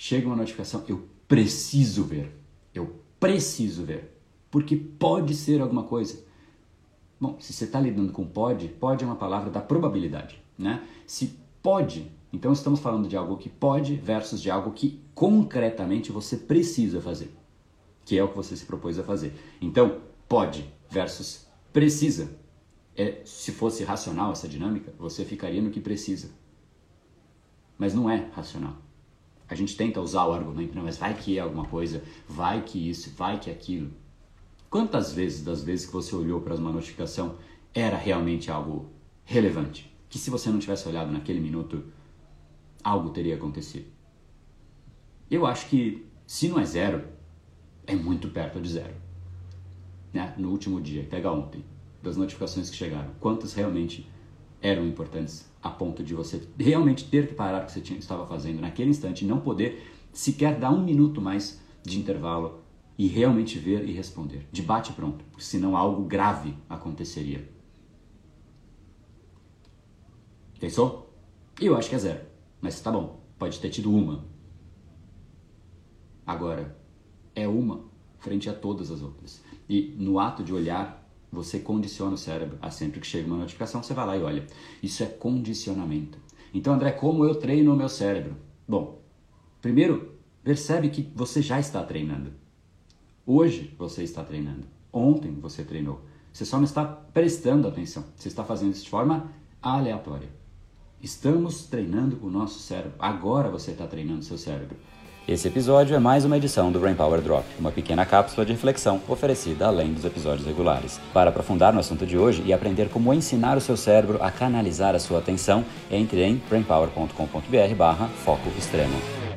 chega uma notificação, eu preciso ver. Eu preciso ver. Porque pode ser alguma coisa. Bom, se você está lidando com pode, pode é uma palavra da probabilidade, né? Se pode, então estamos falando de algo que pode versus de algo que concretamente você precisa fazer, que é o que você se propôs a fazer. Então, pode versus precisa. É, se fosse racional essa dinâmica, você ficaria no que precisa. Mas não é racional. A gente tenta usar o argumento, não, mas vai que é alguma coisa, vai que isso, vai que aquilo. Quantas vezes das vezes que você olhou para uma notificação era realmente algo relevante? Que se você não tivesse olhado naquele minuto, algo teria acontecido. Eu acho que se não é zero, é muito perto de zero. Né? No último dia, pega ontem, das notificações que chegaram, quantas realmente eram importantes a ponto de você realmente ter que parar o que você tinha, estava fazendo naquele instante e não poder sequer dar um minuto mais de intervalo e realmente ver e responder. De bate pronto, senão algo grave aconteceria. Pensou? Eu acho que é zero, mas tá bom, pode ter tido uma. Agora, é uma frente a todas as outras. E no ato de olhar, você condiciona o cérebro a sempre que chega uma notificação, você vai lá e olha. Isso é condicionamento. Então, André, como eu treino o meu cérebro? Bom, primeiro, percebe que você já está treinando. Hoje você está treinando. Ontem você treinou. Você só não está prestando atenção. Você está fazendo isso de forma aleatória. Estamos treinando o nosso cérebro. Agora você está treinando seu cérebro. Esse episódio é mais uma edição do Brain Power Drop, uma pequena cápsula de reflexão oferecida além dos episódios regulares. Para aprofundar no assunto de hoje e aprender como ensinar o seu cérebro a canalizar a sua atenção, entre em brainpower.com.br/foco extremo.